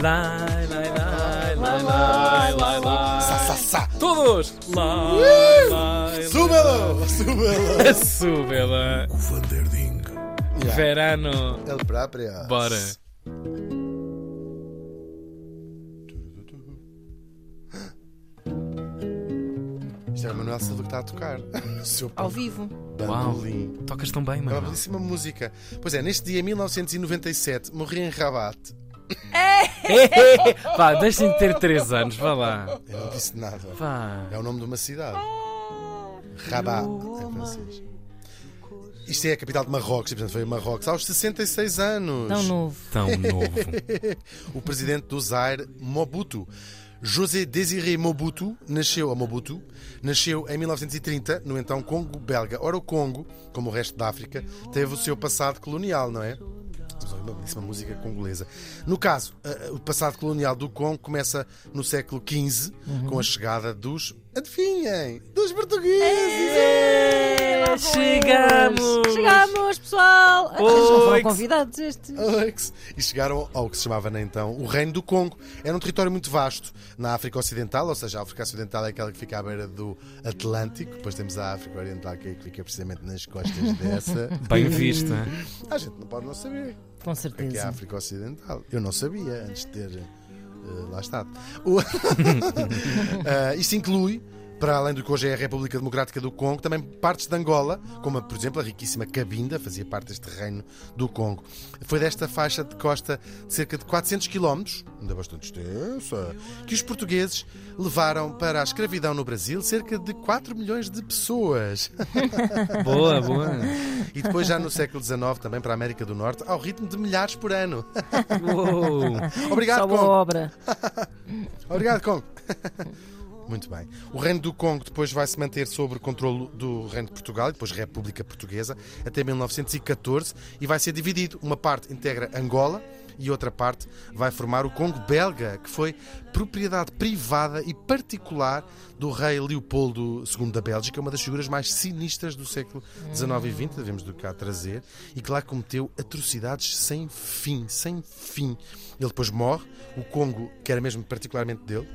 Lai, lai, lai, lai, lai, lai, lai. Sa, sa, sa. Todos! Lai, lai, Súbelo! Súbelo! Súbela! O Vanderding. Yeah. Verano! Ele próprio. Bora! Isto é o Manuel Silva que está a tocar. Seu Ao vivo. bandolim. Tocas tão bem, É uma mano. belíssima música. Pois é, neste dia, em 1997, morri em Rabat. Vá, deixem de ter 3 anos, vá lá. Eu não disse nada. Vá. É o nome de uma cidade. Rabat, em francês. Isto é a capital de Marrocos, e portanto foi Marrocos aos 66 anos. Tão novo. Tão novo. o presidente do Zaire, Mobutu. José Désiré Mobutu nasceu a Mobutu, nasceu em 1930 no então Congo belga. Ora, o Congo, como o resto da África, teve o seu passado colonial, não é? Estamos a ouvir uma belíssima música congolesa. No caso, eh, o passado colonial do Congo começa no século XV, com a chegada dos. Adivinhem! Dos portugueses! É, Chegamos! Chegamos, pessoal! Oi, Não foram convidados estes. Oix. E chegaram ao que se chamava né, então o Reino do Congo. Era um território muito vasto na África Ocidental, ou seja, a África Ocidental é aquela que fica à beira do Atlântico. Depois temos a África Oriental, que é a que fica precisamente nas costas dessa. Bem vista. A gente não pode não saber Com o que é, é a certeza. África Ocidental. Eu não sabia antes de ter eh, lá estado. O- Ah, isto inclui. Para além do que hoje é a República Democrática do Congo, também partes de Angola, como por exemplo a riquíssima Cabinda, fazia parte deste reino do Congo. Foi desta faixa de costa de cerca de 400 km, ainda bastante extensa, que os portugueses levaram para a escravidão no Brasil cerca de 4 milhões de pessoas. Boa, boa. E depois, já no século XIX, também para a América do Norte, ao ritmo de milhares por ano. Uou. Obrigado, Só boa obra. Obrigado, Congo. Muito bem. O Reino do Congo depois vai se manter sob o controle do Reino de Portugal depois República Portuguesa até 1914 e vai ser dividido. Uma parte integra Angola e outra parte vai formar o Congo belga, que foi propriedade privada e particular do rei Leopoldo II da Bélgica, uma das figuras mais sinistras do século XIX e XX, devemos do cá trazer, e que lá cometeu atrocidades sem fim, sem fim. Ele depois morre, o Congo, que era mesmo particularmente dele,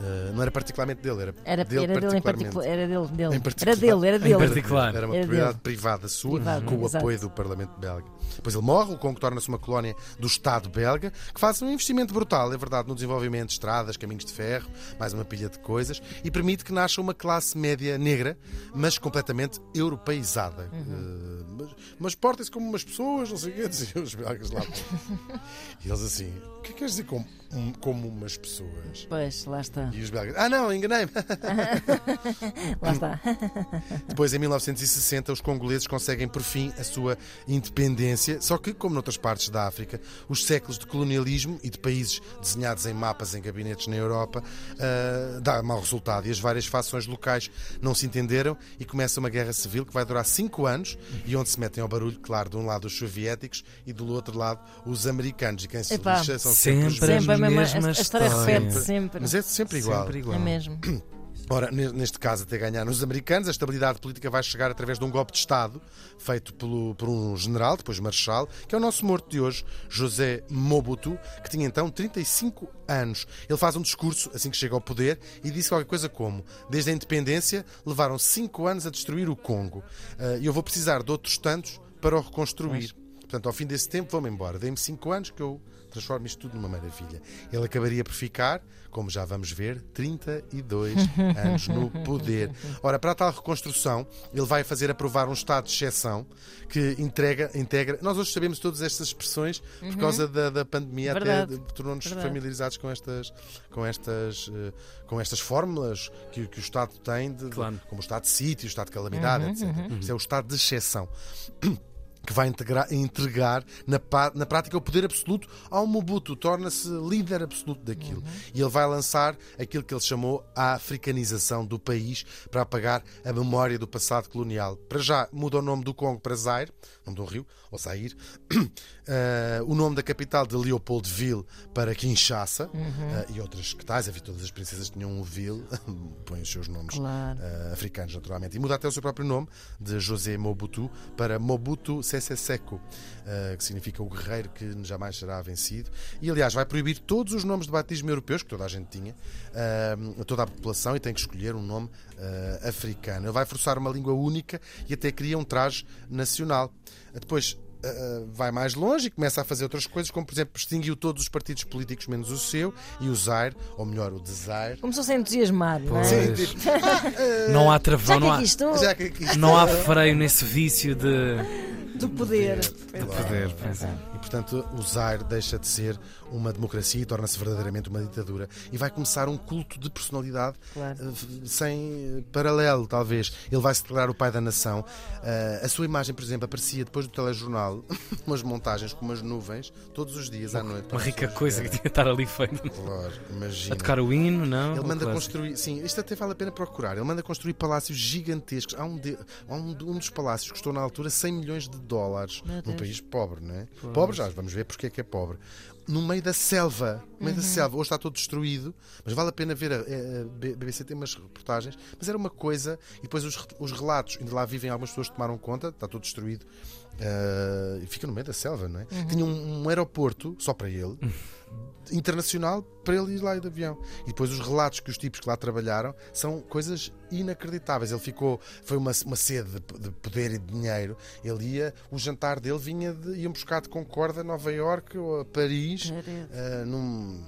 eh, não era particularmente dele, era, Era, dele era dele em. Era dele, dele. Em particular. Era dele, era Em dele. particular. Era uma Era propriedade dele. privada sua, Privado, com o exato. apoio do Parlamento belga. Depois ele morre, o Congo torna-se uma colónia do Estado belga, que faz um investimento brutal, é verdade, no desenvolvimento de estradas, caminhos de ferro, mais uma pilha de coisas, e permite que nasça uma classe média negra, mas completamente europeizada. Uhum. Eh, mas mas portem-se como umas pessoas, não sei o quê, diziam os belgas lá. e eles assim, o que é que queres dizer como, um- como umas pessoas? Pois, lá está. E os belgas, ah não, enganei-me. Lá está. Depois, em 1960, os congoleses conseguem por fim a sua independência, só que, como noutras partes da África, os séculos de colonialismo e de países desenhados em mapas em gabinetes na Europa ah, dá mau resultado e as várias fações locais não se entenderam e começa uma guerra civil que vai durar cinco anos e onde se metem ao barulho, claro, de um lado os soviéticos e do outro lado os americanos. E quem se Epá, lixa são sempre, os Sempre Sempre a mesma. A, a história história. repete sempre. Mas é sempre igual. Sempre igual. É mesmo. Ora, ne- neste caso, até ganhar nos americanos, a estabilidade política vai chegar através de um golpe de Estado feito pelo, por um general, depois marechal, que é o nosso morto de hoje, José Mobutu, que tinha então 35 anos. Ele faz um discurso assim que chega ao poder e disse qualquer coisa como: Desde a independência levaram 5 anos a destruir o Congo Ah, e eu vou precisar de outros tantos para o reconstruir. Portanto, ao fim desse tempo, vou-me embora. Dei-me 5 anos que eu transformo isto tudo numa maravilha. Ele acabaria por ficar, como já vamos ver, 32 anos no poder. Ora, para a tal reconstrução, ele vai fazer aprovar um estado de exceção que entrega, integra. Nós hoje sabemos todas estas expressões por causa da, da pandemia, Verdade. até tornou-nos familiarizados com estas, com estas, eh, com estas fórmulas que, que o Estado tem, de, Claro. como o estado de sítio, o estado de calamidade, etc. Isto é o estado de exceção que vai integrar, entregar na, na prática o poder absoluto ao Mobutu, torna-se líder absoluto daquilo. E ele vai lançar aquilo que ele chamou a africanização do país para apagar a memória do passado colonial. Para já muda o nome do Congo para Zaire, nome um rio, ou Zaire, Eh, o nome da capital de Leopoldville para Kinshasa eh, e outras que tais, havia todas as princesas tinham um ville, põem os seus nomes Claro. eh, africanos, naturalmente. E muda até o seu próprio nome, de José Mobutu, para Mobutu Sese Sese Seko, uh, que significa o guerreiro que jamais será vencido. E, aliás, vai proibir todos os nomes de batismo europeus, que toda a gente tinha, uh, toda a população, e tem que escolher um nome uh, africano. Ele vai forçar uma língua única e até cria um traje nacional. Depois, Uh, vai mais longe e começa a fazer outras coisas, como por exemplo extinguiu todos os partidos políticos menos o seu e o Zaire, ou melhor, o Desire. Começou-se a entusiasmar, não é? Sim, tipo, ah, Não há Já travão, não há, aqui estou, já que aqui não há freio nesse vício de, do poder. de poder. Pois é. E portanto o Zaire deixa de ser uma democracia e torna-se verdadeiramente uma ditadura. E vai começar um culto de personalidade Claro. eh, sem paralelo, talvez. Ele vai se declarar o pai da nação. Eh, a sua imagem, por exemplo, aparecia depois do telejornal, umas montagens com umas nuvens, todos os dias à noite. Uma rica coisa que tinha de estar ali feito. Claro, imagina. A tocar o hino, não? Ele manda construir, sim, isto até vale a pena procurar. Ele manda construir palácios gigantescos. Há um, de- há um, um dos palácios que custou na altura 100 milhões de dólares Meu num Deus. país pobre, não é? Pobre já, vamos ver porque é que é pobre. No meio da selva, no meio da selva, hoje está todo destruído, mas vale a pena ver. A, a- a BBC tem umas reportagens, mas era uma coisa, e depois os, os relatos, ainda lá vivem algumas pessoas que tomaram conta, está todo destruído, ah, e fica no meio da selva, não é? Tinha um, um aeroporto só para ele internacional para ele ir lá de avião. E depois os relatos que os tipos que lá trabalharam são coisas inacreditáveis. Ele ficou, foi uma, uma sede de, de poder e de dinheiro. Ele ia, o jantar dele vinha de, iam buscar de Concórdia a Nova Iorque ou a Paris, ah, num,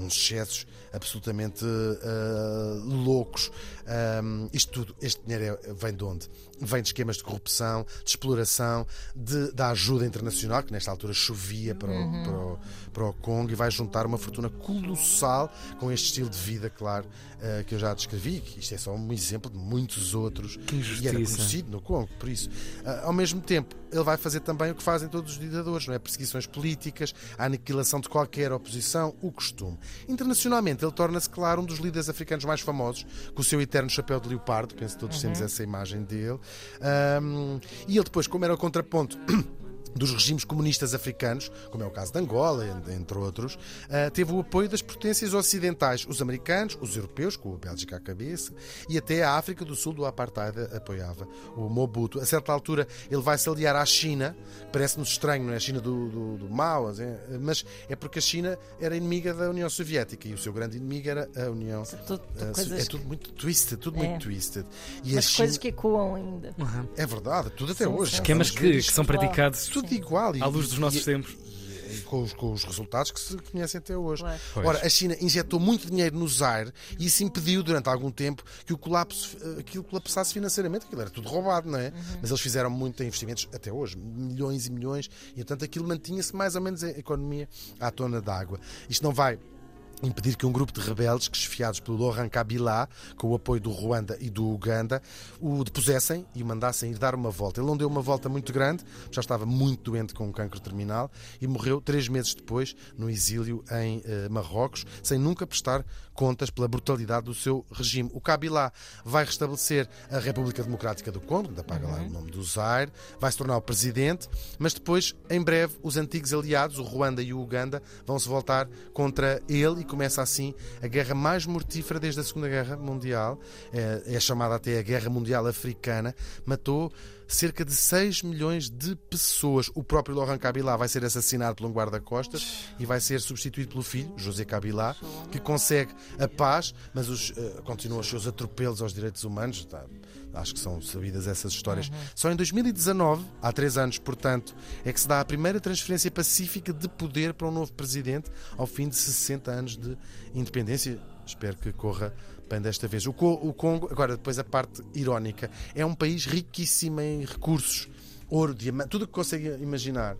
uns excessos absolutamente ah, loucos. Ahm, isto tudo, este dinheiro é- vem de onde? Vem de esquemas de corrupção, de exploração, de, da ajuda internacional, que nesta altura chovia para o, para, o, para o Congo e vai juntar uma fortuna colossal com este estilo de vida, claro, ah, que eu já descrevi. que Isto é só um exemplo de muitos outros. Que E era injustiça. conhecido no Congo, por isso. Ah, ao mesmo tempo, ele vai fazer também o que fazem todos os ditadores, não é? Perseguições políticas, a aniquilação de qualquer oposição, o costume. Internacionalmente, ele torna-se, claro, um dos líderes africanos mais famosos, com o seu eterno chapéu de leopardo, penso que todos temos essa imagem dele. Ahm, e ele depois, como era o contraponto. Dos regimes comunistas africanos, como é o caso de Angola, en- entre outros, ah, teve o apoio das potências ocidentais, os americanos, os europeus, com a Bélgica à cabeça, e até a África do Sul do Apartheid apoiava o Mobutu. A certa altura, ele vai se aliar à China, parece-nos estranho, não é? A China do, do, do Mao, assim, mas é porque a China era inimiga da União Soviética e o seu grande inimigo era a União. Coisas- é tudo muito twisted, tudo É. muito twisted. E Mas China, coisas que ecoam ainda. Uhum. é verdade, tudo até Sim, hoje. sim. Esquemas que, que são Claro. praticados tudo igual. E- à luz dos nossos e- tempos. e com os, com os resultados que se conhecem até hoje. Claro. Ora, a China injetou muito dinheiro no Zaire e isso impediu durante algum tempo que o colapso, eh, aquilo colapsasse financeiramente. Aquilo era tudo roubado, não é? Mas eles fizeram muito em investimentos até hoje, milhões e milhões, e portanto aquilo mantinha-se mais ou menos a economia à tona d'água. Isto não vai impedir que um grupo de rebeldes, que chefiados pelo Laurent Kabila, com o apoio do Ruanda e do Uganda, o depusessem e o mandassem ir dar uma volta. Ele não deu uma volta muito grande, já estava muito doente com um cancro terminal e morreu três meses depois no exílio em eh, Marrocos, sem nunca prestar contas pela brutalidade do seu regime. O Kabila vai restabelecer a República Democrática do Congo, ainda paga lá o nome do Zaire, vai se tornar o presidente, mas depois, em breve, os antigos aliados, o Ruanda e o Uganda, vão se voltar contra ele e começa assim a guerra mais mortífera desde a Segunda Guerra Mundial. É, é chamada até a Guerra Mundial Africana. Matou cerca de 6 milhões de pessoas. O próprio Laurent Kabila vai ser assassinado por um guarda-costas e vai ser substituído pelo filho, José Kabila, que consegue a paz, mas os, eh, continua os seus atropelos aos direitos humanos. Tá, acho que são sabidas essas histórias. Só em 2019, há três anos, portanto, é que se dá a primeira transferência pacífica de poder para um novo presidente ao fim de 60 anos de independência. Espero que corra bem desta vez. O, Co- o Congo, agora depois a parte irónica, é um país riquíssimo em recursos, ouro, diamante, tudo o que consegue imaginar.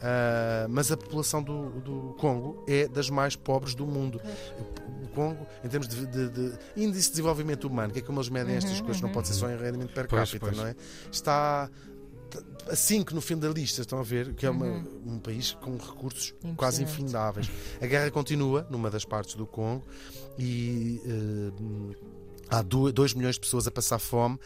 Ah, mas a população do, do Congo é das mais pobres do mundo. O Congo, em termos de, de- de índice de desenvolvimento humano, que é como eles medem estas coisas, não pode ser só em rendimento per Pois, capita, pois. não é? Está a 5 no fim da lista, estão a ver? Que é uma- um país com recursos quase infindáveis. A guerra continua numa das partes do Congo e eh, há 2 milhões de pessoas a passar fome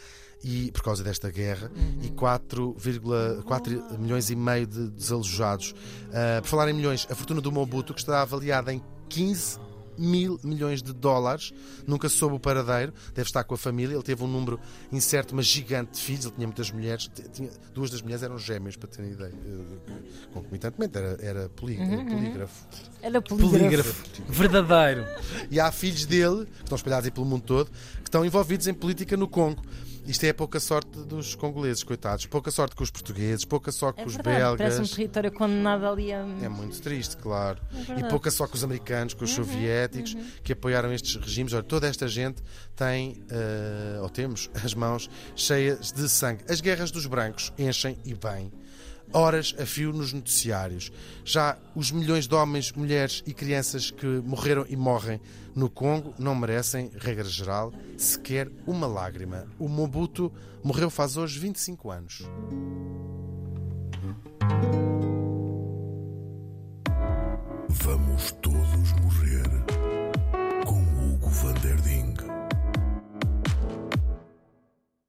e por causa desta guerra e 4,4 milhões e meio de desalojados. Ah, por falar em milhões, a fortuna do Mobutu, que está avaliada em 15 mil milhões de dólares. Nunca soube o paradeiro, deve estar com a família. Ele teve um número incerto, mas gigante de filhos. Ele tinha muitas mulheres, tinha, duas das mulheres eram gêmeas, para terem ideia. Eh, concomitantemente, era, era polí, polígrafo. Era polígrafo. Polígrafo. Verdadeiro. E há filhos dele, que estão espalhados aí pelo mundo todo, que estão envolvidos em política no Congo. Isto é pouca sorte dos congoleses, coitados. Pouca sorte com os portugueses, pouca sorte É com os verdade, belgas. Parece um território condenado ali a. É muito triste, claro. e verdade. Uhum, pouca só com os americanos, com os soviéticos, que apoiaram estes regimes. Olha, toda esta gente tem, eh, ou temos, as mãos cheias de sangue. As guerras dos brancos enchem e bem. Horas a fio nos noticiários. Já os milhões de homens, mulheres e crianças que morreram e morrem no Congo não merecem, regra geral, sequer uma lágrima. O Mobutu morreu faz hoje 25 anos. Vamos todos morrer com Hugo van der Ding.